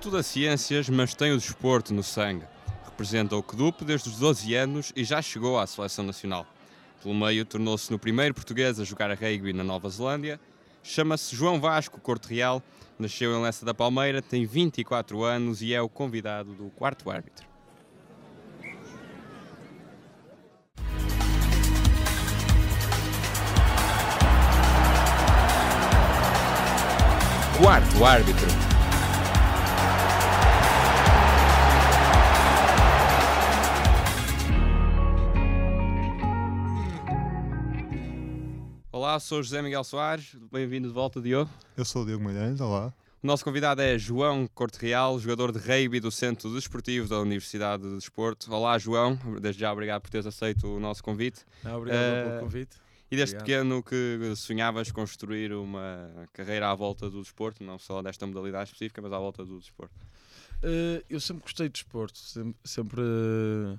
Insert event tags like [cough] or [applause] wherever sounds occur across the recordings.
Estuda ciências, mas tem o desporto no sangue. Representa o CDUP desde os 12 anos e já chegou à seleção nacional. Pelo meio, tornou-se no primeiro português a jogar a rugby na Nova Zelândia. Chama-se João Vasco Corte Real, nasceu em Lessa da Palmeira, tem 24 anos e é o convidado do quarto árbitro. Quarto árbitro. Sou José Miguel Soares, bem-vindo de volta, Diogo. Eu sou o Diogo Malhães, olá. O nosso convidado é João Corte Real, jogador de rugby do Centro Desportivo da Universidade de Desporto. Olá, João, desde já obrigado por teres aceito o nosso convite. Não, obrigado Eh, pelo convite. E desde Obrigado. pequeno que sonhavas construir uma carreira à volta do desporto, não só desta modalidade específica, mas à volta do desporto. Eh, eu sempre gostei de desporto, sempre, sempre, eh,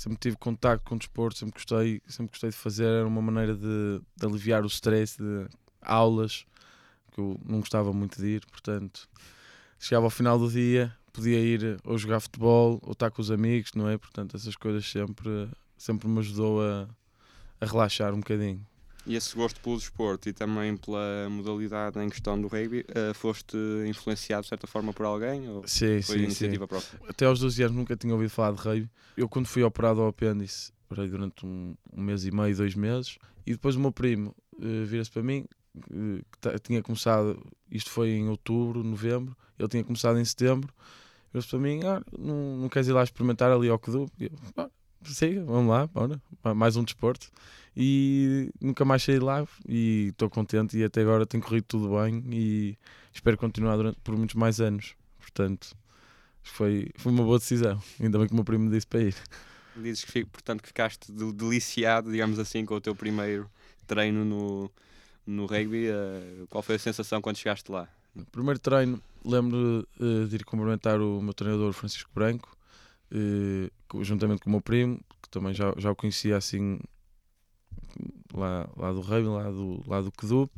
sempre tive contacto com o desporto, sempre gostei, sempre gostei de fazer, era uma maneira de, de aliviar o stress de aulas, que eu não gostava muito de ir, portanto, chegava ao final do dia, podia ir ou jogar futebol ou estar com os amigos, não é? Portanto, essas coisas sempre, sempre me ajudou a, a relaxar um bocadinho. E esse gosto pelo desporto e também pela modalidade em questão do rugby, eh, foste influenciado de certa forma por alguém ou Sim, foi sim, iniciativa própria? sim. Até aos 12 anos nunca tinha ouvido falar de rugby. Eu quando fui operado ao apêndice, operei durante um, um mês e meio, dois meses, e depois o meu primo eh, vira-se para mim, eh, que tinha começado, isto foi em outubro, novembro, ele tinha começado em setembro, vira-se para mim, ah, não, não queres ir lá experimentar ali ao Kedu? E eu, "Ah, Siga, vamos lá, bora, Ma- mais um desporto. E nunca mais saí de lá e estou contente e até agora tem corrido tudo bem e espero continuar durante, por muitos mais anos. Portanto, foi, foi uma boa decisão. Ainda bem que o meu primo me disse para ir. Dizes que, portanto, que ficaste de- deliciado, digamos assim, com o teu primeiro treino no, no rugby. eh, qual foi a sensação quando chegaste lá? No primeiro treino, lembro eh, de ir cumprimentar o meu treinador Francisco Branco, co- juntamente com o meu primo, que também já, já o conhecia assim lá, lá do rugby, lá do, lá do Kedup,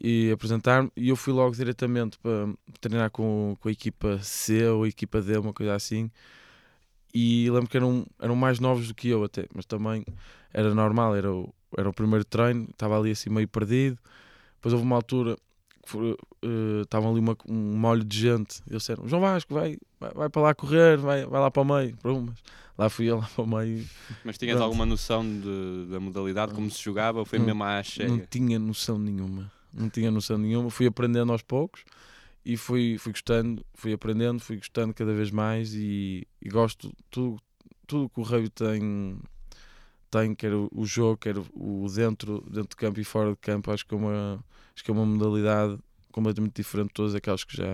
e apresentar-me. E eu fui logo diretamente para treinar com, com a equipa C ou a equipa D, uma coisa assim. E lembro que eram, eram mais novos do que eu até, mas também era normal, era o, era o primeiro treino, estava ali assim meio perdido. Depois houve uma altura eh, estavam ali uma, um molho de gente. Eles disseram: João Vasco, vai, vai, vai para lá correr, vai, vai lá para o meio. Pronto, mas lá fui eu [laughs] lá para o meio. Mas tinhas Pronto. alguma noção de- da modalidade, como se jogava, ou foi Não- mesmo à Não cheia? tinha noção nenhuma. Não tinha noção nenhuma. Fui aprendendo aos poucos e fui, fui gostando, fui aprendendo, fui gostando cada vez mais e, e gosto tudo tudo que o rugby tem tem, quer o, o jogo, quer o dentro, dentro de campo e fora de campo, acho que é uma, acho que é uma modalidade completamente diferente de todas aquelas que já,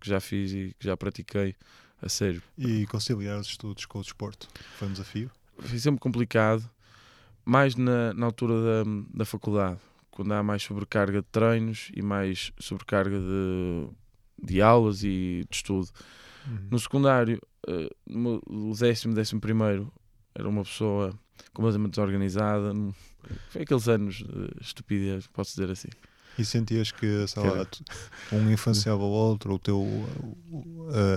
que já fiz e que já pratiquei a sério. E conciliar os estudos com o desporto foi um desafio? foi sempre complicado, mais na, na altura da, da faculdade, quando há mais sobrecarga de treinos e mais sobrecarga de, de aulas e de estudo. No secundário, no- o décimo, décimo primeiro, era uma pessoa completamente desorganizada. Foi aqueles anos de estupidez, posso dizer assim. E sentias que, sei lá, um influenciava o outro, o teu,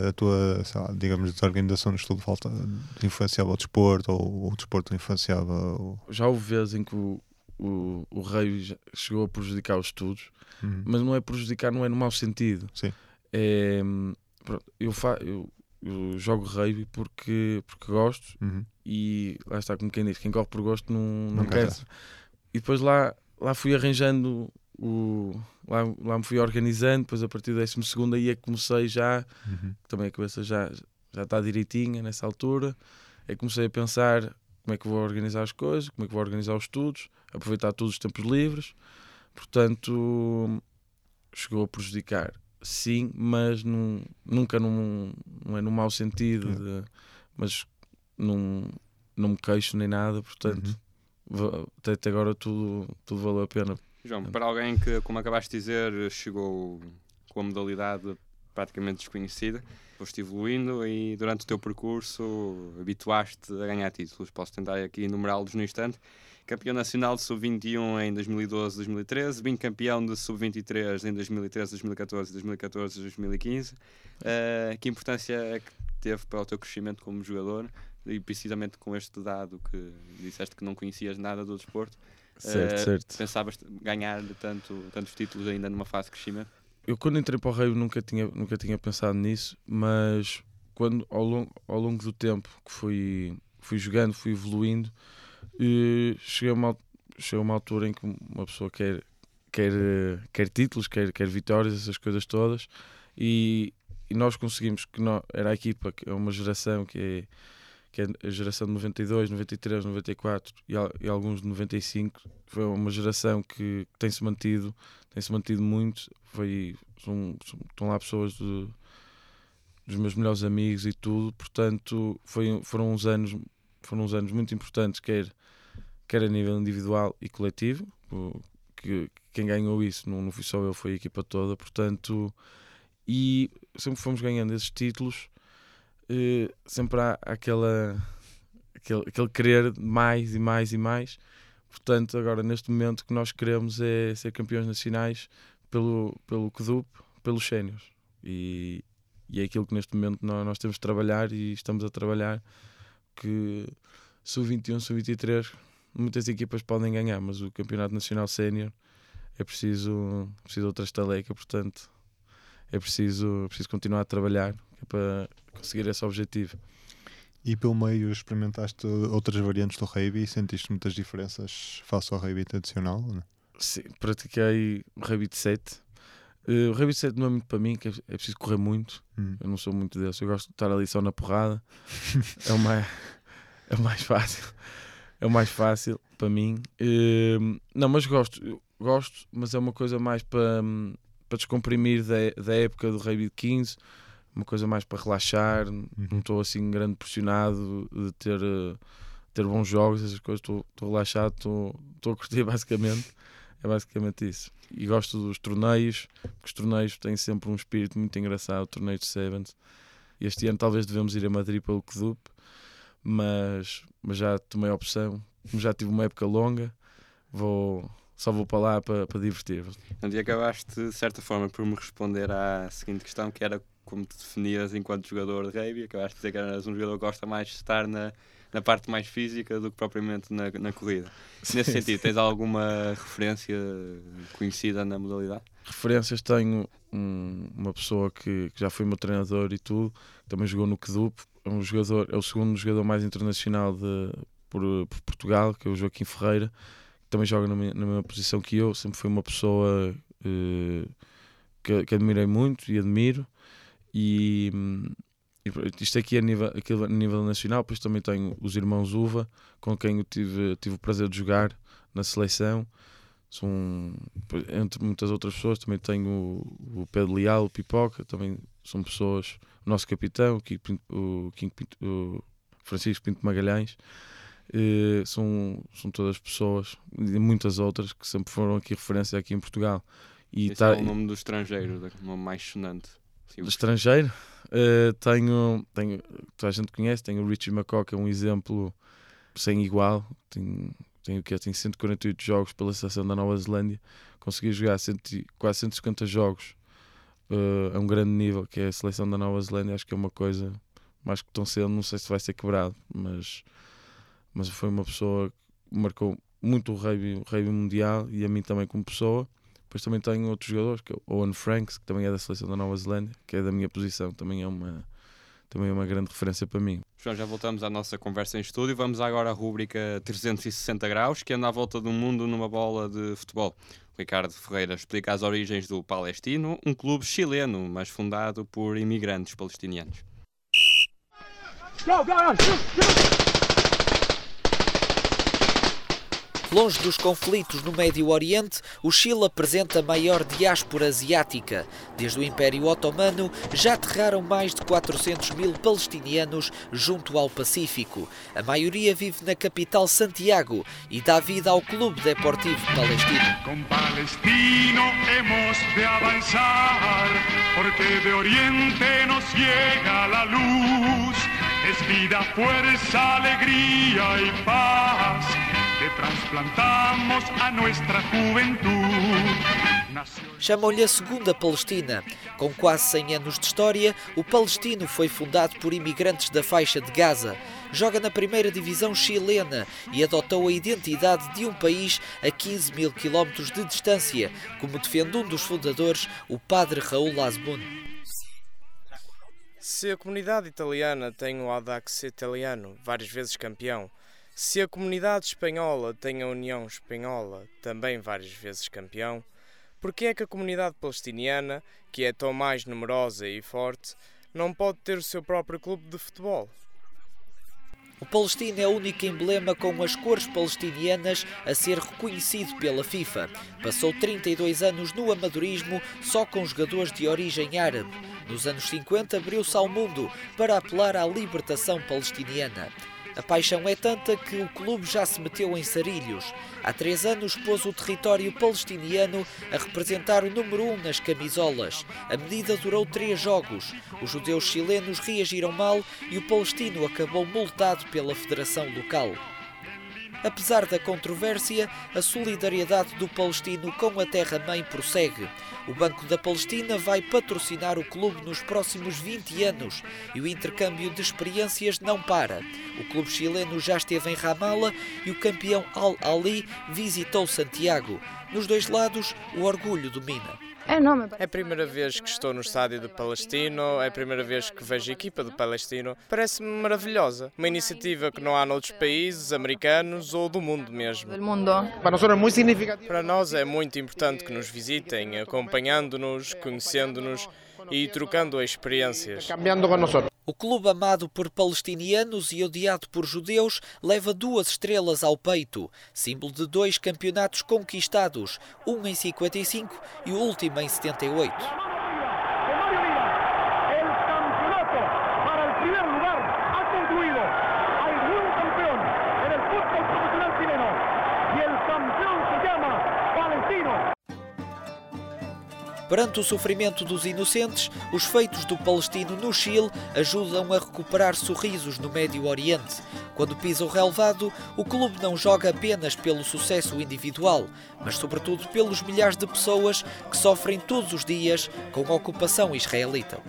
a, a tua, lá, digamos, desorganização no estudo falta, influenciava o desporto, ou o desporto influenciava o... Já houve vezes em que o, o, o rei chegou a prejudicar os estudos, Uhum. mas não é prejudicar, não é no mau sentido. Sim. É, hum, pronto, eu, fa eu, eu jogo rugby porque, porque gosto Uhum. e lá está, como quem diz, quem corre por gosto não, não, Não quer. E depois lá, lá fui arranjando o. Lá, lá me fui organizando, depois a partir do 12 segundo aí é que comecei já, Uhum. também a cabeça já, já está direitinha nessa altura, é que comecei a pensar como é que vou organizar as coisas, como é que vou organizar os estudos, aproveitar todos os tempos livres. Portanto, chegou a prejudicar, sim, mas num, nunca num, não é num mau sentido, de- mas não, não me queixo nem nada, portanto, Uhum. até agora tudo, tudo valeu a pena. João, para alguém que, como acabaste de dizer, chegou com a modalidade praticamente desconhecida. Foste evoluindo e durante o teu percurso habituaste a ganhar títulos. Posso tentar aqui enumerá-los no instante. Campeão nacional de sub-21 em 2012 2013, bicampeão de sub-23 em 2013, 2014, 2014 2015. Uh, que importância é que teve para o teu crescimento como jogador e precisamente com este dado que disseste que não conhecias nada do desporto? Certo, uh, certo. Pensavas ganhar tanto, tantos títulos ainda numa fase de crescimento? Eu quando entrei para o Rei nunca tinha, nunca tinha pensado nisso, mas quando ao longo, ao longo do tempo que fui, fui jogando, fui evoluindo, e cheguei, a uma, uma altura em que uma pessoa quer, quer, quer títulos, quer, quer vitórias, essas coisas todas, e, e nós conseguimos que nós, era a equipa, que é uma geração que é que é a geração de 92, 93, 94 e, e alguns de 95, foi uma geração que, que tem-se mantido, tem-se mantido muito. Foi, são, são, estão lá pessoas de, dos meus melhores amigos e tudo, portanto, foi, foram uns anos foram uns anos muito importantes, quer, quer a nível individual e coletivo, que quem ganhou isso não, não fui só eu, foi a equipa toda, portanto, e sempre fomos ganhando esses títulos uh, sempre há aquela, aquele, aquele querer mais e mais e mais. Portanto, agora neste momento o que nós queremos é ser campeões nacionais pelo, pelo CDUP, pelos séniores. E, e é aquilo que neste momento nós, nós temos de trabalhar e estamos a trabalhar. Que sub-21, sub-23, muitas equipas podem ganhar, mas o campeonato nacional sénior é preciso, preciso outra estaleca, portanto é preciso, é preciso continuar a trabalhar é para conseguir esse objetivo. E pelo meio experimentaste outras variantes do rugby e sentiste muitas diferenças face ao rugby tradicional? Não? Sim, pratiquei o rugby de 7. Uh, o rugby de 7 não é muito para mim, que é, é preciso correr muito. Hum. Eu não sou muito desse. Eu gosto de estar ali só na porrada. [laughs] é, o mais, é o mais fácil. É o mais fácil para mim. Uh, não, mas gosto. Gosto, mas é uma coisa mais para, para descomprimir da, da época do de 15 uma coisa mais para relaxar, uhum. não estou assim grande pressionado de ter, uh, ter bons jogos, essas coisas, estou relaxado, estou a curtir [laughs] basicamente. É basicamente isso. E gosto dos torneios, porque os torneios têm sempre um espírito muito engraçado, o torneio de Sevens. Este ano talvez devemos ir a Madrid pelo Kedup, mas, mas já tomei a opção, como já tive uma época longa, vou, só vou para lá para, para divertir. Um acabaste, de certa forma, por me responder à seguinte questão, que era como te definias enquanto jogador de rugby, acabaste de dizer que eras um jogador que gosta mais de estar na, na parte mais física do que propriamente na, na corrida. [laughs] Nesse sentido, tens alguma referência conhecida na modalidade? Referências tenho um, uma pessoa que, que, já foi meu treinador e tudo, também jogou no Kedup, um jogador, é o segundo jogador mais internacional de, por, por Portugal, que é o Joaquim Ferreira, que também joga na, minha, na mesma posição que eu, sempre foi uma pessoa uh, que, que admirei muito e admiro e, isto aqui a nível, a nível nacional, depois também tenho os irmãos Uva, com quem eu tive, tive o prazer de jogar na seleção. São, entre muitas outras pessoas, também tenho o, o Pedro Leal, o Pipoca, também são pessoas, o nosso capitão, o, King Pinto, o Francisco Pinto Magalhães, eh, são, são todas pessoas, e muitas outras, que sempre foram aqui referência aqui em Portugal. E Esse tá, é o nome do estrangeiro, o nome mais sonante. Do estrangeiro, uh, tenho, tenho, toda a gente conhece, tenho o Richie McCaw, que é um exemplo sem igual. Tenho, tenho, que tenho 148 jogos pela seleção da Nova Zelândia. Consegui jogar cento, quase 150 jogos uh, a um grande nível, que é a seleção da Nova Zelândia. Acho que é uma coisa mais que tão cedo, não sei se vai ser quebrado, mas, mas foi uma pessoa que marcou muito o rugby, o rugby mundial e a mim também como pessoa. Depois também tenho outros jogadores, que é o Owen Franks, que também é da seleção da Nova Zelândia, que é da minha posição, também é uma, também é uma grande referência para mim. João, já voltamos à nossa conversa em estúdio. Vamos agora à rúbrica 360 graus, que anda à volta do mundo numa bola de futebol. Ricardo Ferreira explica as origens do Palestino, um clube chileno, mas fundado por imigrantes palestinianos. Go, go, go, Longe dos conflitos no Médio Oriente, o Chile apresenta a maior diáspora asiática. Desde o Império Otomano, já aterraram mais de 400 mil palestinianos junto ao Pacífico. A maioria vive na capital Santiago e dá vida ao Clube Deportivo Palestino. Com Palestino hemos de avançar, porque de Oriente nos llega la luz. Es vida, fuerza, alegría y paz. Te trasplantamos a nuestra juventud. Chamam-lhe a Segunda Palestina. Com quase 100 anos de história, o Palestino foi fundado por imigrantes da faixa de Gaza. Joga na primeira divisão chilena e adotou a identidade de um país a 15 mil quilómetros de distância, como defende um dos fundadores, o padre Raul Asbun. Se a comunidade italiana tem o Audax italiano, várias vezes campeão, se a comunidade espanhola tem a União Espanhola, também várias vezes campeão, por que é que a comunidade palestiniana, que é tão mais numerosa e forte, não pode ter o seu próprio clube de futebol? O Palestino é o único emblema com as cores palestinianas a ser reconhecido pela FIFA. Passou 32 anos no amadorismo só com jogadores de origem árabe. Nos anos 50 abriu-se ao mundo para apelar à libertação palestiniana. A paixão é tanta que o clube já se meteu em sarilhos. Há três anos pôs o território palestiniano a representar o número um nas camisolas. A medida durou três jogos. Os judeus chilenos reagiram mal e o palestino acabou multado pela federação local. Apesar da controvérsia, a solidariedade do palestino com a terra-mãe prossegue. O Banco da Palestina vai patrocinar o clube nos próximos 20 anos e o intercâmbio de experiências não para. O clube chileno já esteve em Ramallah e o campeão Al-Ali visitou Santiago. Nos dois lados, o orgulho domina. É a primeira vez que estou no estádio do Palestino, é a primeira vez que vejo a equipa do Palestino. Parece-me maravilhosa. Uma iniciativa que não há noutros países, americanos ou do mundo mesmo. Para nós é muito importante que nos visitem, acompanhando-nos, conhecendo-nos e trocando experiências. O clube amado por palestinianos e odiado por judeus leva duas estrelas ao peito, símbolo de dois campeonatos conquistados, um em 55 e o último em 78. Perante o sofrimento dos inocentes, os feitos do palestino no Chile ajudam a recuperar sorrisos no Médio Oriente. Quando pisa o relevado, o clube não joga apenas pelo sucesso individual, mas sobretudo pelos milhares de pessoas que sofrem todos os dias com a ocupação israelita.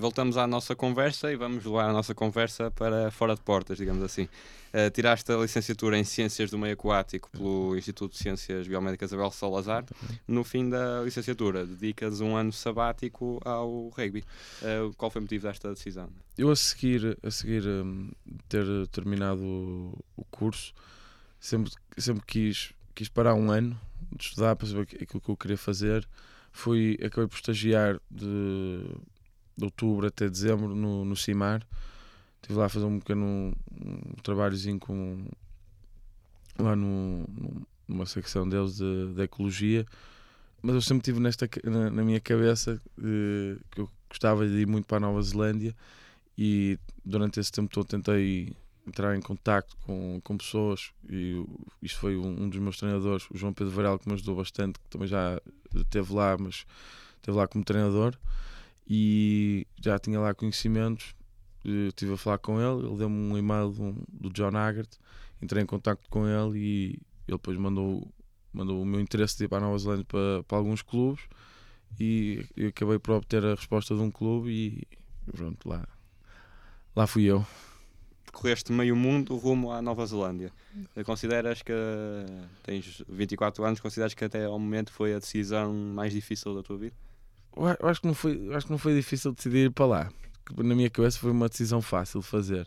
Voltamos à nossa conversa e vamos levar a nossa conversa para fora de portas, digamos assim. Uh, tiraste a licenciatura em Ciências do Meio Aquático pelo Instituto de Ciências Biomédicas Abel Salazar. No fim da licenciatura, dedicas um ano sabático ao rugby. Uh, qual foi o motivo desta decisão? Eu, a seguir, a seguir um, ter terminado o curso, sempre, sempre quis, quis parar um ano de estudar para saber aquilo que eu queria fazer. Fui, acabei por estagiar de de outubro até dezembro no, no CIMAR. Estive lá a fazer um pequeno um trabalhozinho com, lá no, numa secção deles de, de ecologia. Mas eu sempre tive nesta, na, na minha cabeça eh, que eu gostava de ir muito para a Nova Zelândia e durante esse tempo todo tentei entrar em contato com, com pessoas e isto foi um, um, dos meus treinadores, o João Pedro Varela, que me ajudou bastante, que também já esteve lá, mas esteve lá como treinador e já tinha lá conhecimentos. Estive a falar com ele, ele deu-me um e-mail do, John Haggart, entrei em contato com ele e ele depois mandou, mandou o meu interesse de ir para a Nova Zelândia para, para alguns clubes e acabei por obter a resposta de um clube e pronto, lá, lá fui eu. Correste meio mundo rumo à Nova Zelândia. Consideras que tens 24 anos, consideras que até ao momento foi a decisão mais difícil da tua vida? Eu acho que não foi, acho que não foi difícil decidir ir para lá. Na minha cabeça foi uma decisão fácil de fazer,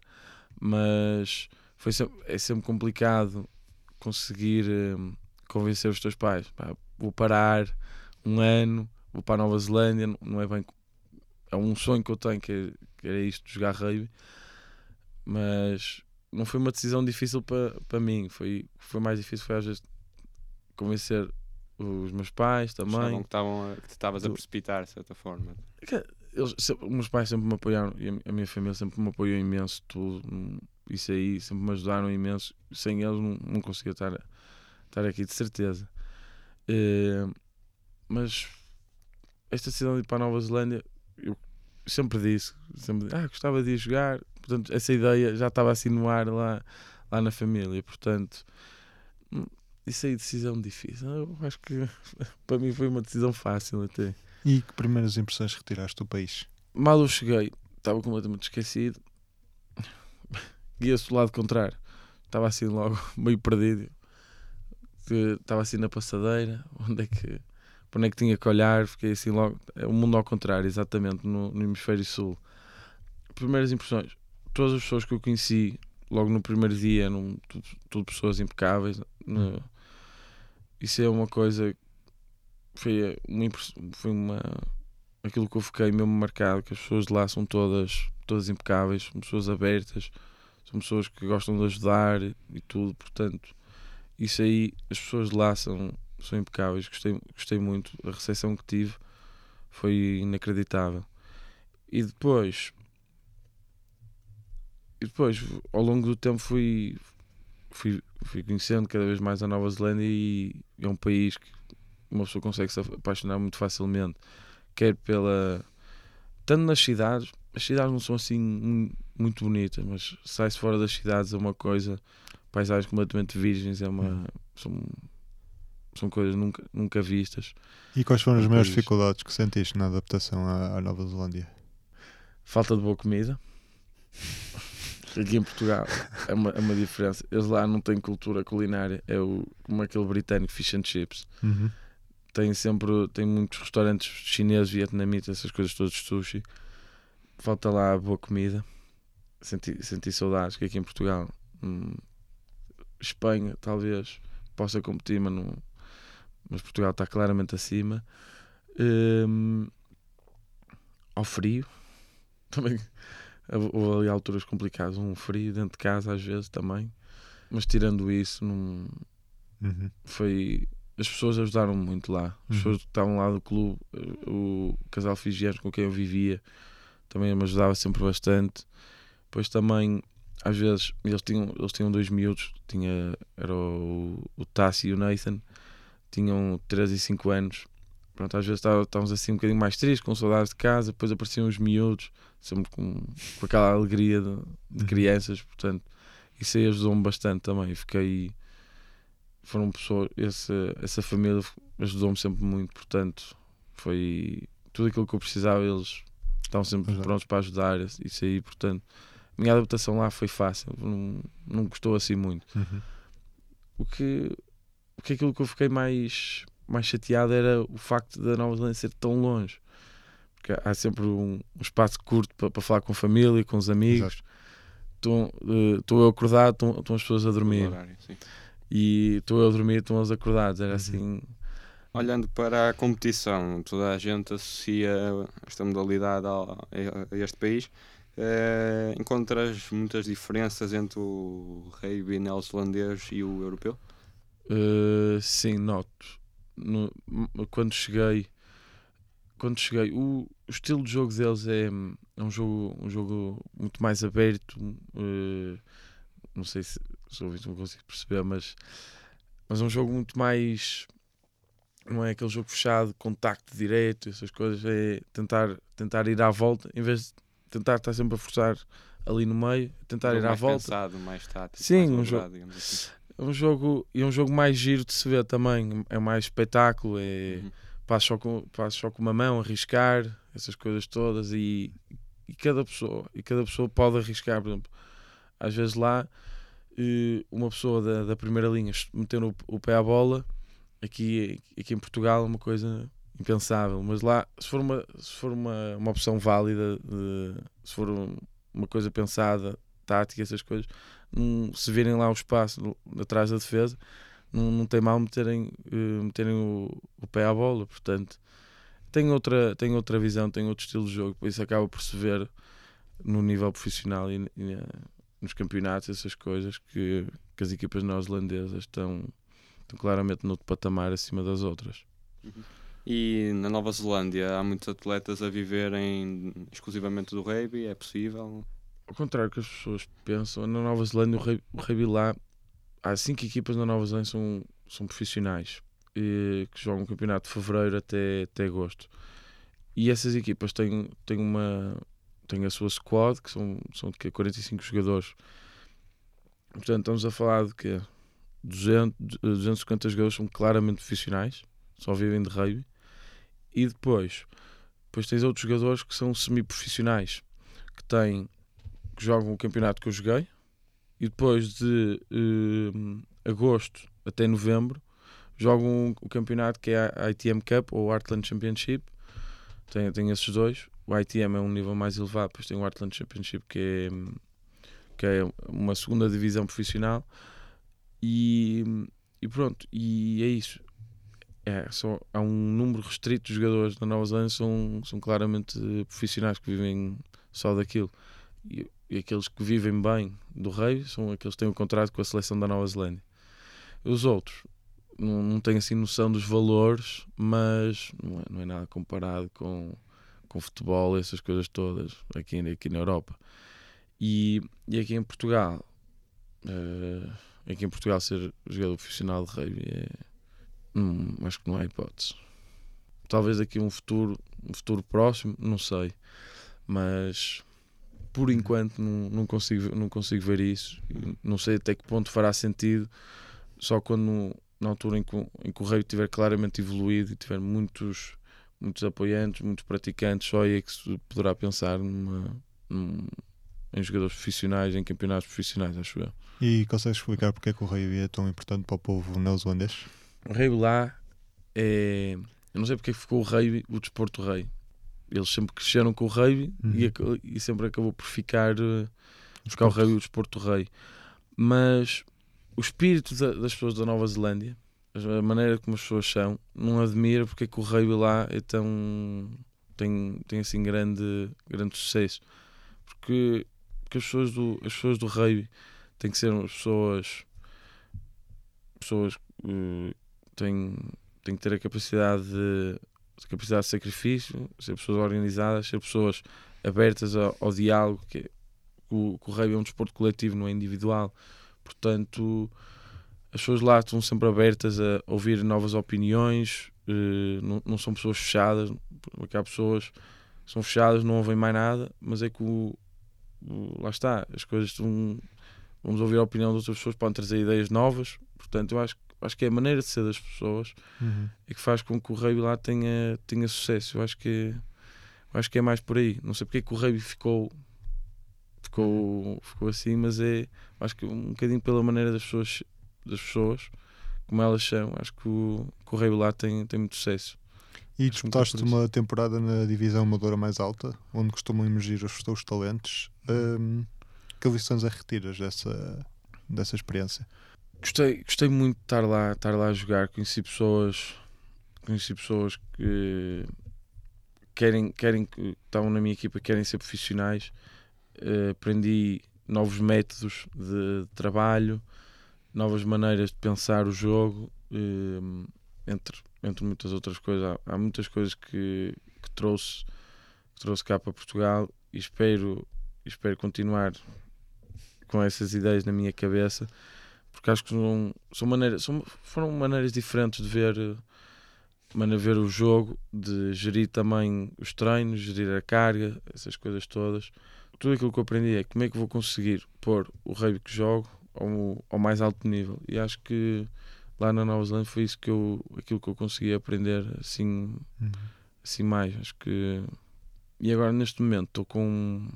mas foi sempre, é sempre complicado conseguir um, convencer os teus pais. Pá, vou parar um ano, vou para a Nova Zelândia, não é bem. É um sonho que eu tenho, que, é, era isto jogar rugby, mas não foi uma decisão difícil para, para mim. Foi, foi mais difícil foi às vezes convencer os meus pais também. Achavam que, a, que te estavas a precipitar, de certa forma. Eles, os meus pais sempre me apoiaram e a minha família sempre me apoiou imenso. Tudo, isso aí sempre me ajudaram imenso. Sem eles não, não conseguia estar, estar aqui, de certeza. Uh, mas esta decisão de ir para a Nova Zelândia, eu sempre disse, sempre ah, gostava de ir jogar. Portanto, essa ideia já estava assim no ar lá, lá na família. Portanto, hum, isso aí, decisão difícil. Eu acho que [laughs] para mim foi uma decisão fácil até. E que primeiras impressões retiraste do país? Mal eu cheguei, estava completamente esquecido. Guia-se do lado contrário. Estava assim logo [laughs] meio perdido. Estava assim na passadeira. [laughs] Onde é que, para onde é que tinha que olhar? Fiquei assim logo. É o mundo ao contrário, exatamente, no, no hemisfério sul. Primeiras impressões. Todas as pessoas que eu conheci logo no primeiro dia eram tudo, tudo pessoas impecáveis. No, isso é uma coisa foi uma, foi uma aquilo que eu fiquei mesmo marcado, que as pessoas de lá são todas, todas impecáveis, são pessoas abertas, são pessoas que gostam de ajudar e tudo, portanto, isso aí, as pessoas de lá são, são impecáveis, gostei, gostei muito, a recepção que tive foi inacreditável. E depois, e depois, ao longo do tempo fui, fui, fui conhecendo cada vez mais a Nova Zelândia e é um país que uma pessoa consegue se apaixonar muito facilmente, quer pela. tanto nas cidades, as cidades não são assim muito bonitas, mas sai-se fora das cidades é uma coisa, paisagens completamente virgens, é uma. Uhum. São, são coisas nunca, nunca vistas. E quais foram as maiores dificuldades que sentiste na adaptação à, à Nova Zelândia? Falta de boa comida. [laughs] Aqui em Portugal é uma, é uma diferença. Eles lá não têm cultura culinária, é o, como aquele britânico fish and chips. Uhum tem sempre tem muitos restaurantes chineses, vietnamitas, essas coisas todas de sushi. Falta lá boa comida. Senti, senti saudades que aqui em Portugal, hum, Espanha, talvez possa competir, mas, não, mas Portugal está claramente acima. Hum, ao frio, [laughs] também houve ali alturas complicadas. Um frio dentro de casa, às vezes também, mas tirando isso, não, uhum. foi as pessoas ajudaram muito lá. As uhum. pessoas que estavam lá do clube, eh, o casal Figianos com quem eu vivia, também me ajudava sempre bastante. Depois também, às vezes, eles tinham, eles tinham dois miúdos, tinha, era o, o Tassi e o Nathan, tinham 3 e 5 anos. Pronto, às vezes estávamos assim um bocadinho mais tristes, com saudades de casa, depois apareciam os miúdos, sempre com, com aquela alegria de, de uhum. crianças, portanto, isso aí ajudou-me bastante também. Fiquei foram pessoas, essa, essa família ajudou-me sempre muito, portanto, foi tudo aquilo que eu precisava, eles estavam sempre Exato. prontos para ajudar, isso aí, portanto, a minha adaptação lá foi fácil, não, não gostou assim muito. Uhum. O que o que aquilo que eu fiquei mais, mais chateado era o facto da Nova Zelândia ser tão longe. Porque há sempre um, um espaço curto para, para, falar com a família, com os amigos. Estou uh, eu acordado, estão as pessoas a dormir. Horário, e estou eu a dormir, estão eles acordados. Era uhum. assim. Olhando para a competição, toda a gente associa esta modalidade a, a este país. Eh, encontras muitas diferenças entre o rugby neozelandês e o europeu? Uh, sim, noto. No, quando cheguei, quando cheguei, o, o, estilo de jogo deles é, é um jogo, um jogo muito mais aberto. Uh, não sei se os ouvintes não consigo perceber, mas, mas é um jogo muito mais. Não é aquele jogo fechado, contacto direto, essas coisas. É tentar, tentar ir à volta, em vez de tentar estar sempre a forçar ali no meio, tentar um ir à mais volta. Pensado, mais tático, Sim, mais um jogo. Assim. É um jogo e é um jogo mais giro de se ver também. É mais espetáculo, é uhum. Passo, só com, passo só com uma mão, arriscar, essas coisas todas e, e cada pessoa e cada pessoa pode arriscar, por exemplo. Às vezes lá uma pessoa da, da primeira linha metendo o, pé à bola, aqui, aqui em Portugal é uma coisa impensável, mas lá, se for uma, se for uma, uma opção válida, de, se for uma coisa pensada, tática, essas coisas, se virem lá o espaço atrás da defesa, não, não tem mal meterem, uh, meterem o, o pé à bola, portanto tem outra, tem outra visão, tem outro estilo de jogo, por isso acaba por se ver no nível profissional e, e nos campeonatos, essas coisas, que, que as equipas neozelandesas estão, estão claramente no patamar acima das outras. E na Nova Zelândia há muitos atletas a viverem exclusivamente do rugby, é possível? Ao contrário que as pessoas pensam, na Nova Zelândia o rugby lá, há cinco equipas na Nova Zelândia são, são profissionais e, que jogam o campeonato de fevereiro até, até agosto. E essas equipas têm, têm uma têm a sua squad, que são, são de 45 jogadores. Portanto, estamos a falar de que 200, 250 jogadores são claramente profissionais, só vivem de rugby. E depois, depois tens outros jogadores que são semi-profissionais, que têm que jogam o campeonato que eu joguei, e depois de uh, agosto até novembro jogam o campeonato que é a ITM Cup ou Heartland Championship. Tem, tem esses dois. O ITM é um nível mais elevado, depois tem o Heartland Championship que é, que é uma segunda divisão profissional. E, e pronto, e é isso. É, só, há um número restrito de jogadores da Nova Zelândia são, são claramente profissionais que vivem só daquilo. E aqueles que vivem bem do rei são aqueles que têm o um contrato com a seleção da Nova Zelândia. Os outros não, não tenho assim noção dos valores, mas não é, não é nada comparado com, com futebol, essas coisas todas aqui, aqui na Europa. E, e aqui em Portugal, uh, aqui em Portugal ser jogador profissional de rugby é, hum, acho que não há hipótese. Talvez aqui um futuro, um futuro próximo, não sei, mas por enquanto não, não, consigo, não consigo ver isso. Não sei até que ponto fará sentido, só quando na altura em que, em que o rei tiver claramente evoluído e tiver muitos, muitos apoiantes, muitos praticantes, só aí é que se poderá pensar numa, num, em jogadores profissionais, em campeonatos profissionais, acho eu. E consegues explicar porque é que o rei é tão importante para o povo neozelandês? O rei lá é. Eu não sei porque é ficou o rei o desporto rei. Eles sempre cresceram com o rei uhum. e, e, sempre acabou por ficar, uh, ficar o rei o desporto rei. Mas o espírito da, das pessoas da Nova Zelândia, a maneira como as pessoas são, não admira porque é que o rugby lá é tão. tem, tem assim grande, grande sucesso. Porque, porque as, pessoas do, as pessoas do rugby têm que ser pessoas. pessoas uh, têm, têm que ter a capacidade de, a capacidade de sacrifício, ser pessoas organizadas, ser pessoas abertas ao, ao diálogo, que, é, o, que o rugby é um desporto coletivo, não é individual Portanto, as pessoas lá estão sempre abertas a ouvir novas opiniões, uh, não, não, são pessoas fechadas, porque há pessoas que são fechadas, não ouvem mais nada, mas é que o, o, lá está, as coisas estão. Vamos ouvir a opinião de outras pessoas, podem trazer ideias novas. Portanto, eu acho, acho que é a maneira de ser das pessoas uhum. é que faz com que o rei lá tenha, tenha sucesso. Eu acho que, eu acho que é mais por aí. Não sei porque é que o rei ficou ficou, ficou assim, mas é acho que um bocadinho pela maneira das pessoas, das pessoas como elas são, acho que o, que o lá tem, tem muito sucesso. E disputaste uma temporada na divisão amadora mais alta, onde costumam emergir os teus talentos. Um, que lições é retiras dessa, dessa experiência? Gostei, gostei muito de estar lá, estar lá a jogar. Conheci pessoas, conheci pessoas que querem, querem que estavam na minha equipa, querem ser profissionais uh, aprendi novos métodos de, de, trabalho, novas maneiras de pensar o jogo, uh, entre, entre muitas outras coisas. Há, há muitas coisas que, que, trouxe, que trouxe cá para Portugal e espero, espero continuar com essas ideias na minha cabeça porque acho que são, são maneiras, são, foram maneiras diferentes de ver, de ver o jogo, de gerir também os treinos, gerir a carga, essas coisas todas tudo aquilo que eu aprendi é como é que vou conseguir pôr o rugby que jogo ao, ao mais alto nível. E acho que lá na Nova Zelândia foi isso que eu, aquilo que eu consegui aprender assim, uhum. assim mais. Acho que. E agora neste momento estou com,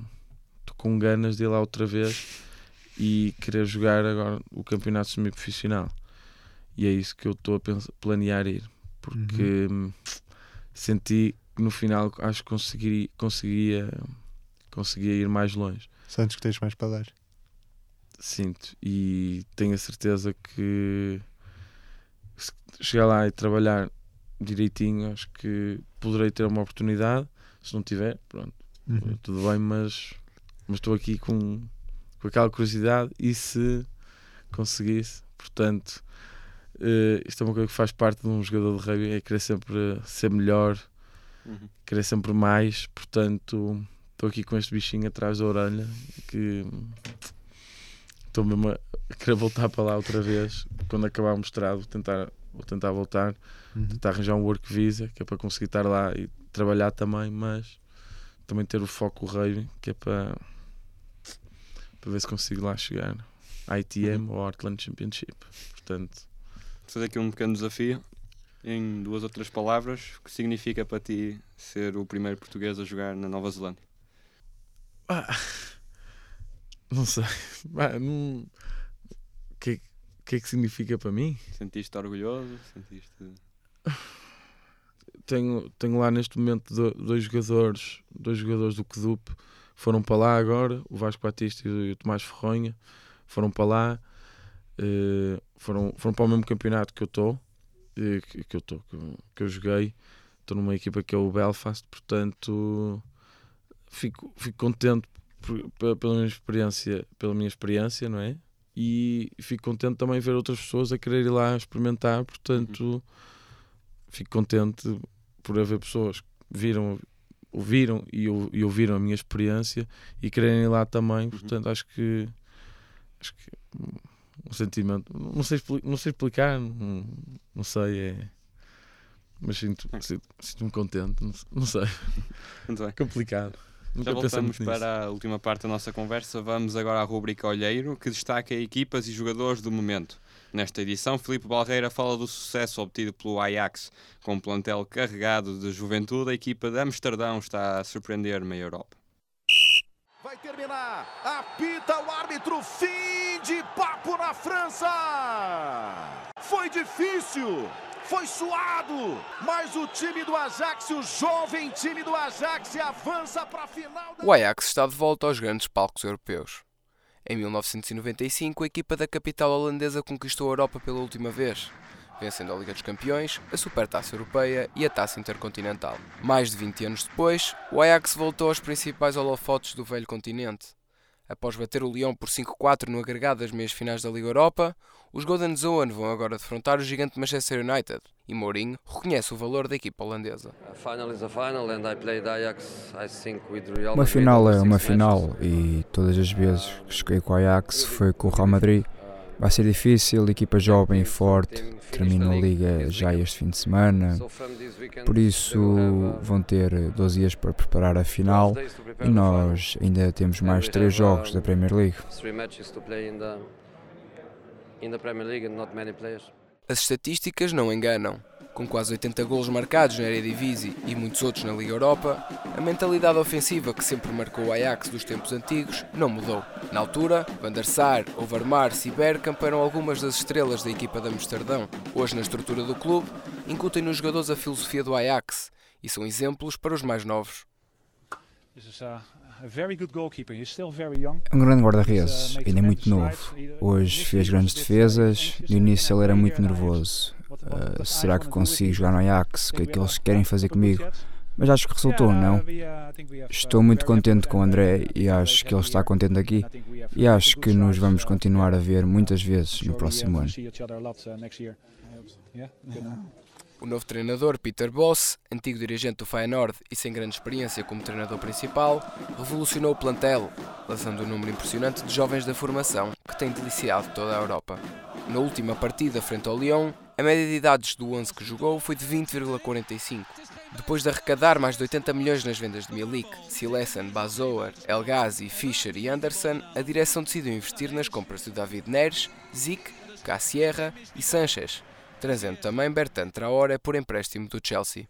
estou com ganas de ir lá outra vez e querer jogar agora o campeonato semi-profissional. E é isso que eu estou a pensar, planear ir, porque uhum. senti que no final acho que conseguiria, conseguia conseguia ir mais longe. Sentes que tens mais para dar? Sinto e tenho a certeza que se chegar lá e trabalhar direitinho, acho que poderei ter uma oportunidade. Se não tiver, pronto, uhum. tudo bem, mas, mas estou aqui com, com aquela curiosidade e se conseguisse, portanto, uh, isto é uma coisa que faz parte de um jogador de rugby, é querer sempre ser melhor, uhum. querer sempre mais, portanto, estou aqui com este bichinho atrás da orelha que estou mesmo a querer voltar para lá outra vez quando acabar o mestrado, vou tentar, vou tentar voltar, uhum. tentar arranjar um work visa que é para conseguir estar lá e trabalhar também, mas também ter o foco rugby que é para para ver se consigo lá chegar. ITM uhum. ou Heartland Championship. Portanto, fazer aqui um pequeno desafio em duas outras palavras, o que significa para ti ser o primeiro português a jogar na Nova Zelândia? Ah, não sei. Ah, não... O que, que é que significa para mim? Sentiste orgulhoso? Sentiste... Tenho, tenho lá neste momento dois jogadores, dois jogadores do Kedup foram para lá agora, o Vasco Batista e o Tomás Ferronha foram para lá, uh, foram, foram para o mesmo campeonato que eu estou, uh, que, que, eu estou, que, que, eu joguei. Estou numa equipa que é o Belfast, portanto fico, fico contente por, pela minha experiência, pela minha experiência, não é? E fico contente também ver outras pessoas a querer ir lá experimentar, portanto uhum. fico contente por haver pessoas que viram ouviram e, e, ouviram a minha experiência e quererem ir lá também, uhum. portanto acho que acho que um sentimento, não sei, não sei explicar, não, não sei, é mas sinto-me sinto, sinto contente, não, não sei. [laughs] Muito bem. Complicado. Nunca Já voltamos para a última parte da nossa conversa. Vamos agora à rubrica Olheiro, que destaca equipas e jogadores do momento. Nesta edição, Filipe Balreira fala do sucesso obtido pelo Ajax. Com um plantel carregado de juventude, a equipa de Amsterdão está a surpreender-me a Europa. Vai terminar, apita o árbitro, fim de papo na França! Foi difícil, foi suado, mas o time do Ajax, o jovem time do Ajax, avança para a final. Da... O Ajax está de volta aos grandes palcos europeus. Em 1995, a equipa da capital holandesa conquistou a Europa pela última vez, vencendo a Liga dos Campeões, a Supertaça Europeia e a Taça Intercontinental. Mais de 20 anos depois, o Ajax voltou aos principais holofotes do velho continente. Após bater o Lyon por 5-4 no agregado das meias finais da Liga Europa, os Golden Zoan vão agora defrontar o gigante Manchester United e Mourinho reconhece o valor da equipa holandesa. Uma final é uma final e todas as vezes que cheguei com o Ajax foi com o Real Madrid. Vai ser difícil, equipa jovem e forte, termina a liga já este fim de semana, por isso vão ter 12 dias para preparar a final e nós ainda temos mais 3 jogos da Premier League in the Premier League and not many players. As estatísticas não enganam. Com quase 80 golos marcados na Eredivisie e muitos outros na Liga Europa, a mentalidade ofensiva que sempre marcou o Ajax dos tempos antigos não mudou. Na altura, Van der Sar, Overmars e Bergkamp eram algumas das estrelas da equipa de Amsterdão. Hoje, na estrutura do clube, incutem nos jogadores a filosofia do Ajax e são exemplos para os mais novos. É um grande guarda-redes, ainda é muito novo. Hoje fez grandes defesas, no início ele era muito nervoso. Uh, será que consigo jogar no Ajax? O que é que eles querem fazer comigo? Mas acho que resultou, não? Estou muito contente com o André e acho que ele está contente aqui. E acho que nos vamos continuar a ver muitas vezes no próximo ano. O novo treinador, Peter Boss, antigo dirigente do Feyenoord e sem grande experiência como treinador principal, revolucionou o plantel, lançando um número impressionante de jovens da formação que tem deliciado toda a Europa. Na última partida frente ao Lyon, a média de idades do 11 que jogou foi de 20,45. Depois de arrecadar mais de 80 milhões nas vendas de Milik, Silesen, Bazoer, El Ghazi, Fischer e Anderson, a direção decidiu investir nas compras de David Neres, Zic, Cassierra e Sanchez, trazendo também Bertrand Traoré por empréstimo do Chelsea.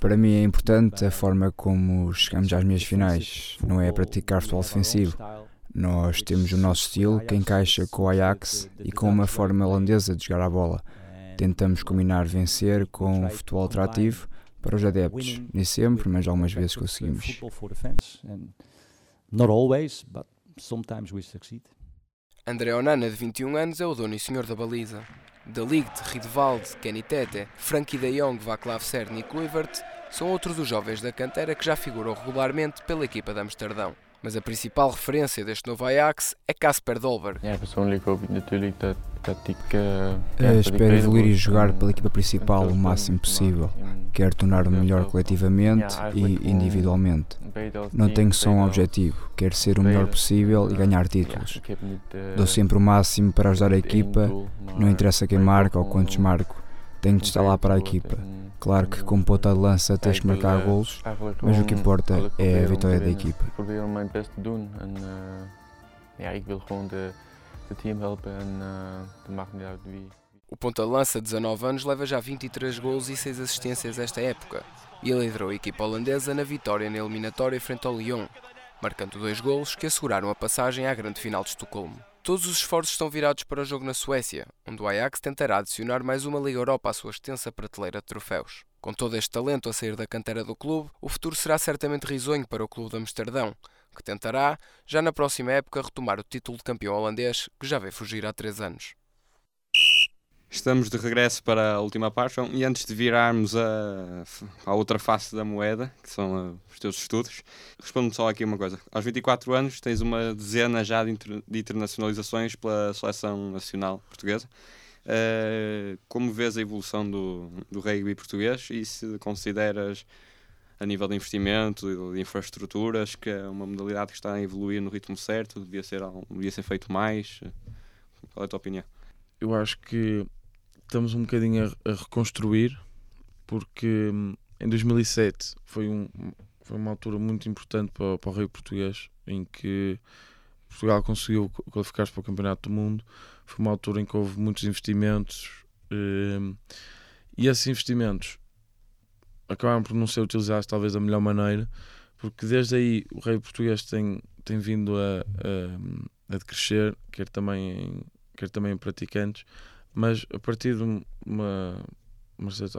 Para mim é importante a forma como chegamos às meias finais. Não é praticar futebol defensivo. Nós temos o nosso estilo que encaixa com o Ajax e com uma forma holandesa de jogar a bola. Tentamos combinar vencer com o futebol atrativo para os adeptos. Nem sempre, mas algumas vezes conseguimos. André Onana, de 21 anos, é o dono e senhor da baliza. De Ligt, Riedwald, Kenny Tete, Frankie de Jong, Vaclav Ser, Nick Kluivert são outros dos jovens da cantera que já figuram regularmente pela equipa de Amsterdão. Mas a principal referência deste novo Ajax é Casper Dolberg. Uh, espero evoluir e jogar pela equipa principal o máximo possível. Quero tornar-me melhor coletivamente e individualmente. Não tenho só um objetivo, quero ser o melhor possível e ganhar títulos. Dou sempre o máximo para ajudar a equipa, não interessa quem marca ou quantos marco, tenho de estar lá para a equipa. Claro que com ponta de lança tens que marcar golos, mas o que importa é a vitória da equipa. O ponta de lança de 19 anos leva já 23 golos e 6 assistências esta época e liderou a equipa holandesa na vitória na eliminatória frente ao Lyon, marcando dois golos que asseguraram a passagem à grande final de Estocolmo. Todos os esforços estão virados para o jogo na Suécia, onde o Ajax tentará adicionar mais uma Liga Europa à sua extensa prateleira de troféus. Com todo este talento a sair da cantera do clube, o futuro será certamente risonho para o clube de Amsterdão, que tentará, já na próxima época, retomar o título de campeão holandês que já veio fugir há três anos. Estamos de regresso para a última parte e antes de virarmos a, a outra face da moeda, que são os teus estudos, respondo-me só aqui uma coisa. Aos 24 anos tens uma dezena já de, inter, de internacionalizações pela seleção nacional portuguesa. Uh, como vês a evolução do, do rugby português e se consideras a nível de investimento de infraestruturas que é uma modalidade que está a evoluir no ritmo certo, devia ser, devia ser feito mais? Qual é a tua opinião? Eu acho que estamos um bocadinho a, a reconstruir, porque hum, em 2007 foi, um, foi uma altura muito importante para, para o rei português, em que Portugal conseguiu qualificar-se para o Campeonato do Mundo. Foi uma altura em que houve muitos investimentos hum, e esses investimentos acabaram por não ser utilizados talvez da melhor maneira, porque desde aí o rei português tem, tem vindo a, a, a decrescer, quer também quer também em praticantes, mas a partir de uma,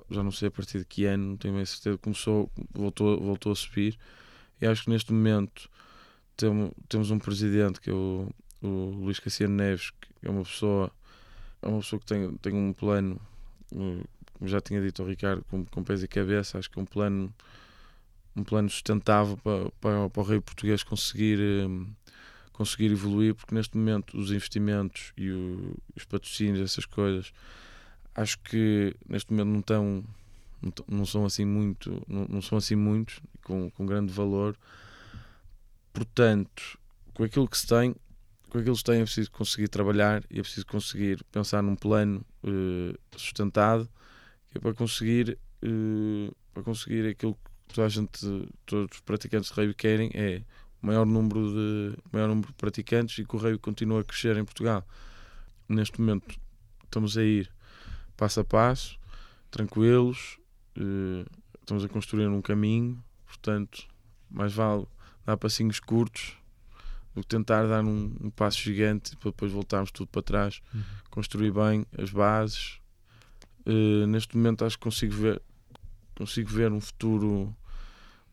já não sei a partir de que ano, não tenho bem certeza, começou, voltou, voltou a subir. E acho que neste momento temos, temos um presidente que é o, o Luís Cassiano Neves, que é uma pessoa, é uma pessoa que tem, tem um plano, como já tinha dito ao Ricardo, com, com pés e cabeça, acho que é um plano um plano sustentável para, para, para o rei português conseguir um, conseguir evoluir, porque neste momento os investimentos e o, os patrocínios, essas coisas, acho que neste momento não estão não são assim muito não, não são assim muitos com, com grande valor. Portanto com aquilo que se tem com aquilo que se tem é preciso conseguir trabalhar e é preciso conseguir pensar num plano uh, sustentado que é para conseguir uh, para conseguir aquilo que toda a gente todos os praticantes de rugby querem é maior número de maior número de praticantes e Correio continua a crescer em Portugal. Neste momento estamos a ir passo a passo, tranquilos, eh, estamos a construir um caminho, portanto, mais vale dar passinhos curtos do que tentar dar um, um passo gigante para depois voltarmos tudo para trás, uhum. construir bem as bases. Uh, neste momento acho que consigo ver consigo ver um futuro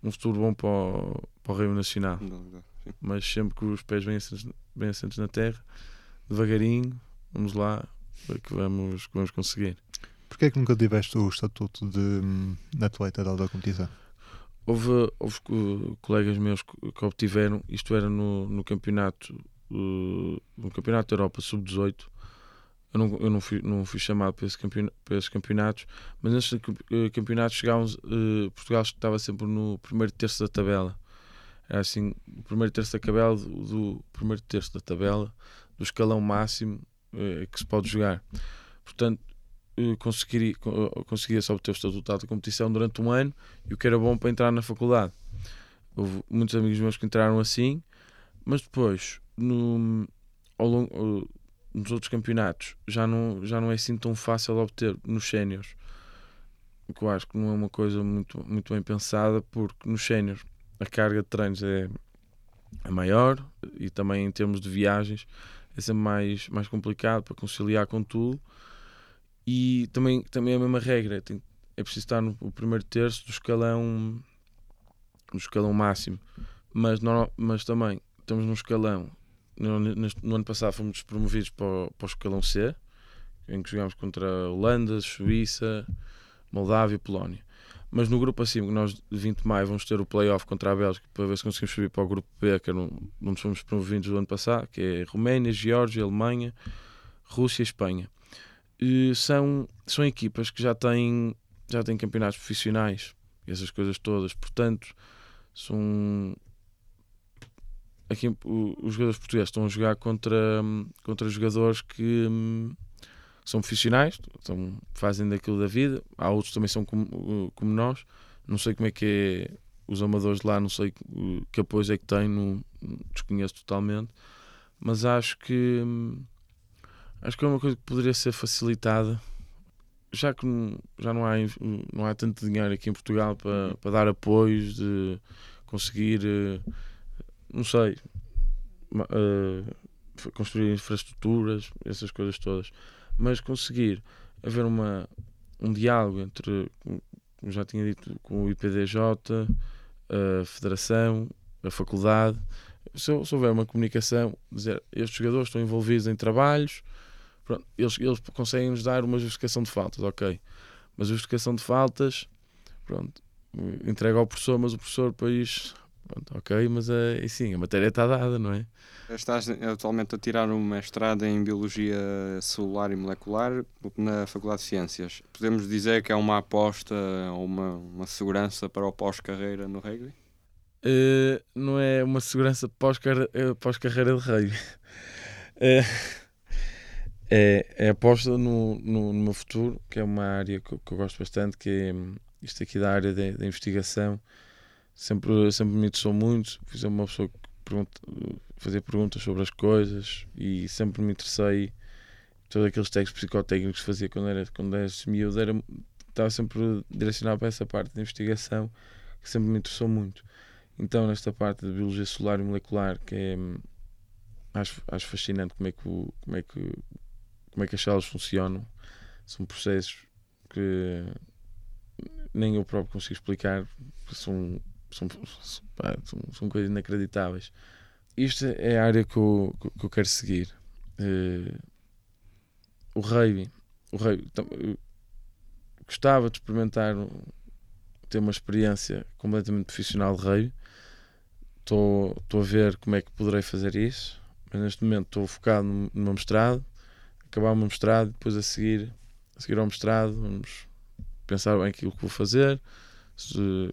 um futuro bom para o, para o Rio Nacional. Não, não, Mas sempre com os pés bem assentos, bem assentos na terra, devagarinho, vamos lá, ver que vamos, que vamos conseguir. Porquê é que nunca tiveste o estatuto de, de hum, atleta da alta competição? Houve, houve colegas meus que, que obtiveram, isto era no, no campeonato uh, no campeonato da Europa sub-18 eu não, eu não, fui, não fui chamado para, esse campeonato, para esses campeonatos, mas nesses eh, campeonatos chegávamos, uh, Portugal estava sempre no primeiro terço da tabela. Era assim, o primeiro terço da tabela, do, primeiro terço da tabela, do escalão máximo uh, que se pode jogar. Portanto, uh, consegui, conseguia só obter o estatuto da competição durante um ano e o que era bom para entrar na faculdade. Houve muitos amigos meus que entraram assim, mas depois, no, ao longo nos outros campeonatos já não, já não é assim tão fácil obter nos séniores. Que eu acho que não é uma coisa muito, muito bem pensada, porque nos séniores a carga de treinos é, é maior e também em termos de viagens é sempre mais, mais complicado para conciliar com tudo. E também, também é a mesma regra, tem, é preciso estar no, primeiro terço do escalão, no escalão máximo. Mas, não, mas também estamos num escalão no, no, ano passado fomos promovidos para o, para o escalão C, em que jogámos contra Holanda, Suíça, Moldávia e Polónia. Mas no grupo acima, que nós de 20 de maio vamos ter o playoff contra a Bélgica para ver se conseguimos subir para o grupo B, que era onde fomos promovidos do ano passado, que é Roménia, Geórgia, Alemanha, Rússia e Espanha. E são, são equipas que já têm, já têm campeonatos profissionais, essas coisas todas, portanto, são. Aqui os jogadores portugueses estão a jogar contra, contra jogadores que são profissionais, então fazem daquilo da vida. Há outros que também são como, como nós. Não sei como é que é os amadores lá, não sei que apoio é que têm, não, desconheço totalmente. Mas acho que acho que é uma coisa que poderia ser facilitada. Já que não, já não há, não há tanto dinheiro aqui em Portugal para, para dar apoios, de conseguir, eh, não sei, uh, construir infraestruturas, essas coisas todas mas conseguir haver uma, um diálogo entre, como já tinha dito, com o IPDJ, a Federação, a Faculdade, se, se houver uma comunicação, dizer estes jogadores estão envolvidos em trabalhos, pronto, eles, eles conseguem nos dar uma justificação de faltas, ok, mas a justificação de faltas, pronto, entrega ao professor, mas o professor depois Pronto, ok, mas é, sim, a matéria está dada, não é? Estás atualmente a tirar um mestrado em Biologia Celular e Molecular na Faculdade de Ciências. Podemos dizer que é uma aposta ou uma, uma segurança para o pós-carreira no rugby? Uh, não é uma segurança pós-carreira eh, pós de rugby. Uh, [laughs] é, é aposta no, no, no meu futuro, que é uma área que, que eu gosto bastante, que é hum, isto aqui da área da investigação sempre, sempre me interessou muito. Fui uma pessoa que pergunta, fazia perguntas sobre as coisas e sempre me interessei. Todos aqueles técnicos psicotécnicos que fazia quando era, quando era miúdo, era, estava sempre direcionado para essa parte de investigação que sempre me interessou muito. Então, nesta parte de biologia celular e molecular, que é, acho, acho fascinante como é, que o, como, é que, como é que as células funcionam. São processos que nem eu próprio consigo explicar, são são, são, são coisas inacreditáveis. Isto é a área que eu, que eu quero seguir. Uh, o rugby, o rugby gostava de experimentar ter uma experiência completamente profissional de rugby. Estou a ver como é que poderei fazer isso, mas neste momento estou focado no, no meu mestrado, acabar o meu mestrado, depois a seguir, a seguir ao mestrado, vamos pensar bem aquilo que vou fazer, se,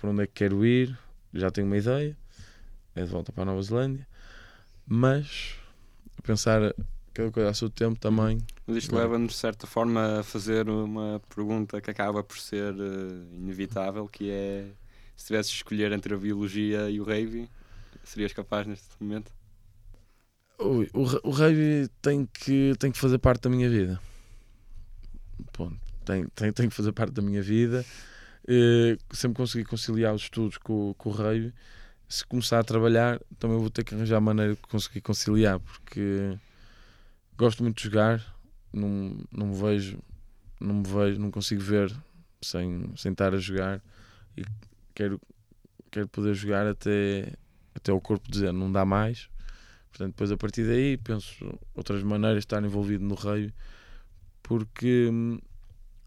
por onde é que quero ir, já tenho uma ideia, é de volta para a Nova Zelândia, mas pensar cada coisa a seu tempo também. Mas isto leva-nos, de certa forma, a fazer uma pergunta que acaba por ser uh, inevitável, que é se tivesses de escolher entre a biologia e o rugby, serias capaz neste momento? O, o, o rugby tem que, tem que fazer parte da minha vida. Ponto. Tem, tem, tem que fazer parte da minha vida. Uh, sempre consegui conciliar os estudos com, com o rugby. Se começar a trabalhar, também vou ter que arranjar maneira de conseguir conciliar, porque gosto muito de jogar, não, não me vejo, não me vejo, não consigo ver sem, sem estar a jogar e quero, quero poder jogar até, até o corpo dizer não dá mais. Portanto, depois a partir daí penso outras maneiras de estar envolvido no rugby, porque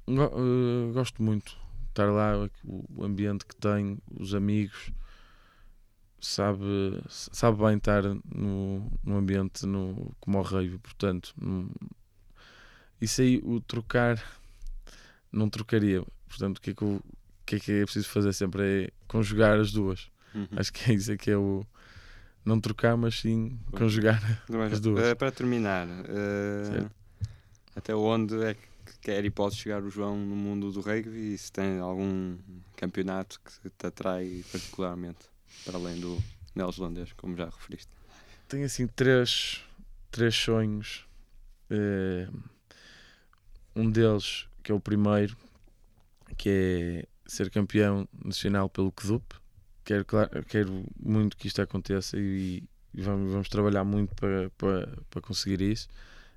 uh, gosto muito estar lá, o ambiente que tem, os amigos, sabe, sabe bem estar no, no ambiente no, como o rei, portanto, isso aí, o trocar, não trocaria. Portanto, o que é que, eu, o que, é, que é preciso fazer sempre é conjugar as duas. Uhum. Acho que é isso é que é o. Não trocar, mas sim conjugar as duas. Eh, para terminar, uh, até onde é que quer e pode chegar o João no mundo do rugby e se tem algum campeonato que te atrai particularmente, para além do neozelandês, como já referiste? Tenho assim três, três sonhos. Uh, um deles, que é o primeiro, que é ser campeão nacional pelo CDUP. Quero, claro, quero muito que isto aconteça e, e vamos, vamos, trabalhar muito para, para, para conseguir isso.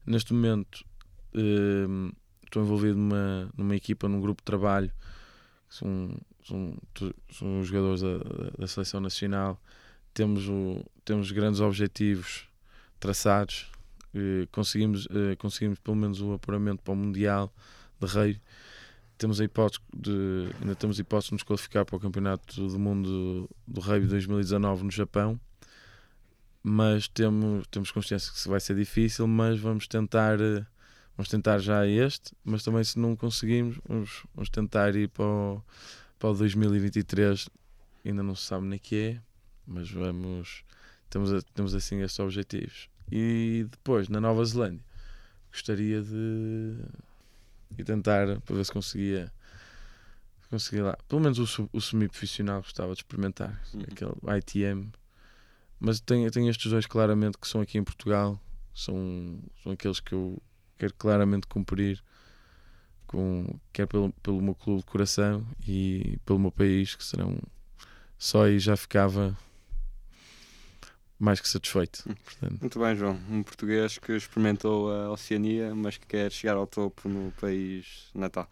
Neste momento, uh, estou envolvido numa, numa equipa, num grupo de trabalho, são, são, são jogadores da, da seleção nacional, temos, o, temos grandes objetivos traçados, eh, conseguimos, eh, conseguimos pelo menos o apuramento para o Mundial de Rei. Temos a hipótese de, ainda temos a hipótese de nos qualificar para o Campeonato do Mundo do Rugby 2019 no Japão, mas temos, temos consciência que vai ser difícil, mas vamos tentar vamos tentar já este, mas também se não conseguimos, vamos, vamos tentar ir para o, para o 2023, ainda não se sabe nem que é, mas vamos temos, temos assim estes objetivos. E depois, na Nova Zelândia, gostaria de, de tentar para ver se conseguia conseguia lá, pelo menos o, o semi-profissional gostava de experimentar, uhum. aquele ITM. Mas tenho, tenho estes dois claramente que são aqui em Portugal, são, são aqueles que eu quero claramente cumprir, com, quer pelo, pelo meu clube de coração e pelo meu país, que serão só aí já ficava mais que satisfeito. Hum. Portanto. Muito bem, João. Um português que experimentou a Oceania, mas que quer chegar ao topo no país natal.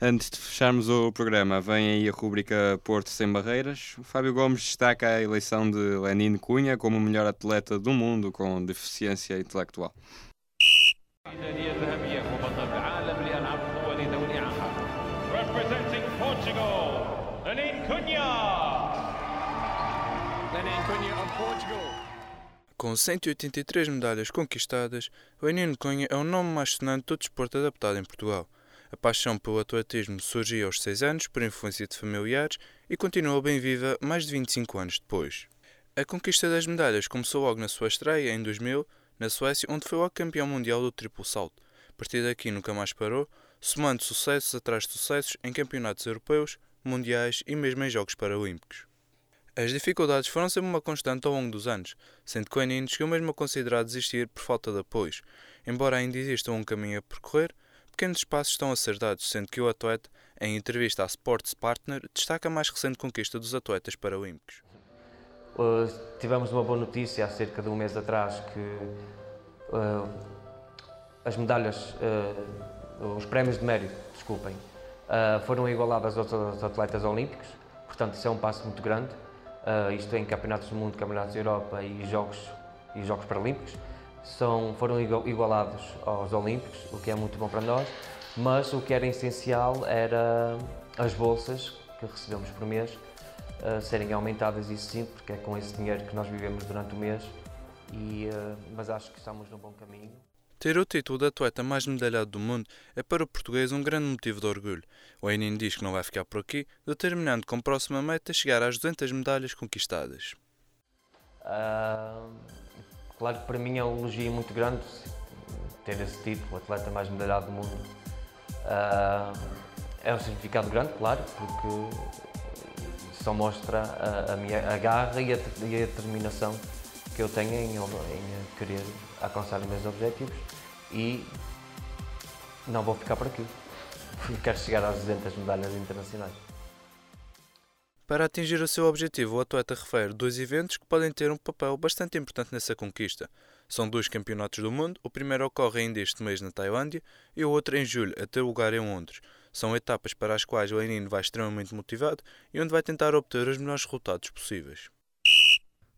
Antes de fecharmos o programa, vem aí a rúbrica Porto Sem Barreiras. O Fábio Gomes destaca a eleição de Lenin Cunha como o melhor atleta do mundo com deficiência intelectual. Representing Portugal, Lenin Cunha. Lenin Cunha of Portugal. Com 183 medalhas conquistadas, o Enino Cunha é o nome mais sonante do desporto adaptado em Portugal. A paixão pelo atletismo surgiu aos 6 anos por influência de familiares e continua bem viva mais de 25 anos depois. A conquista das medalhas começou logo na sua estreia, em 2000, na Suécia, onde foi logo campeão mundial do triplo salto. A partir daqui nunca mais parou, somando sucessos atrás de sucessos em campeonatos europeus, mundiais e mesmo em Jogos Paralímpicos. As dificuldades foram sempre uma constante ao longo dos anos, sendo que o Enin chegou mesmo a considerar desistir por falta de apoios. Embora ainda exista um caminho a percorrer, pequenos espaços estão a ser dados, sendo que o atleta, em entrevista à Sports Partner, destaca a mais recente conquista dos atletas paralímpicos. Uh, tivemos uma boa notícia há cerca de um mês atrás que uh, as medalhas, uh, os prémios de mérito, desculpem, foram igualadas aos atletas olímpicos, portanto isso é um passo muito grande. Isto em campeonatos do mundo, campeonatos da Europa e jogos e jogos paralímpicos, são, foram igualados aos olímpicos, o que é muito bom para nós, mas o que era essencial era as bolsas que recebemos por mês uh, serem aumentadas, isso sim, porque é com esse dinheiro que nós vivemos durante o mês, e, uh, mas acho que estamos no bom caminho. Ter o título de atleta mais medalhado do mundo é para o português um grande motivo de orgulho. O Enin diz que não vai ficar por aqui, determinando como próxima meta chegar às 200 medalhas conquistadas. Uh, claro que para mim é um elogio muito grande ter esse título, atleta mais medalhado do mundo. Uh, é um significado grande, claro, porque só mostra a, a minha a garra e a, e a determinação que eu tenho em, em querer alcançar os meus objetivos e não vou ficar por aqui. Quero chegar às 200 medalhas internacionais. Para atingir o seu objetivo, o atleta refere dois eventos que podem ter um papel bastante importante nessa conquista. São dois campeonatos do mundo, o primeiro ocorre ainda este mês na Tailândia e o outro em julho, a ter lugar em Londres. São etapas para as quais o Lenino vai extremamente motivado e onde vai tentar obter os melhores resultados possíveis.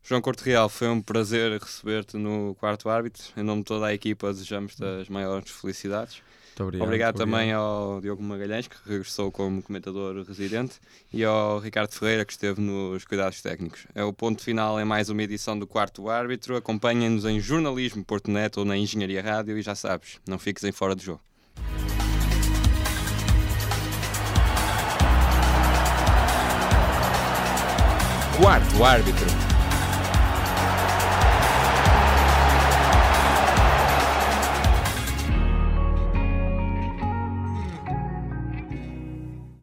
João Corte Real, foi um prazer receber-te no quarto árbitro. Em nome de toda a equipa, desejamos-te as maiores felicidades. Muito obrigado. Obrigado muito também obrigado. ao Diogo Magalhães, que regressou como comentador residente, e ao Ricardo Ferreira, que esteve nos cuidados técnicos. É o ponto final em mais uma edição do Quarto Árbitro. Acompanhem-nos em jornalismo Porto Neto ou na Engenharia Rádio e já sabes, não fiques em fora do jogo. Quarto Árbitro.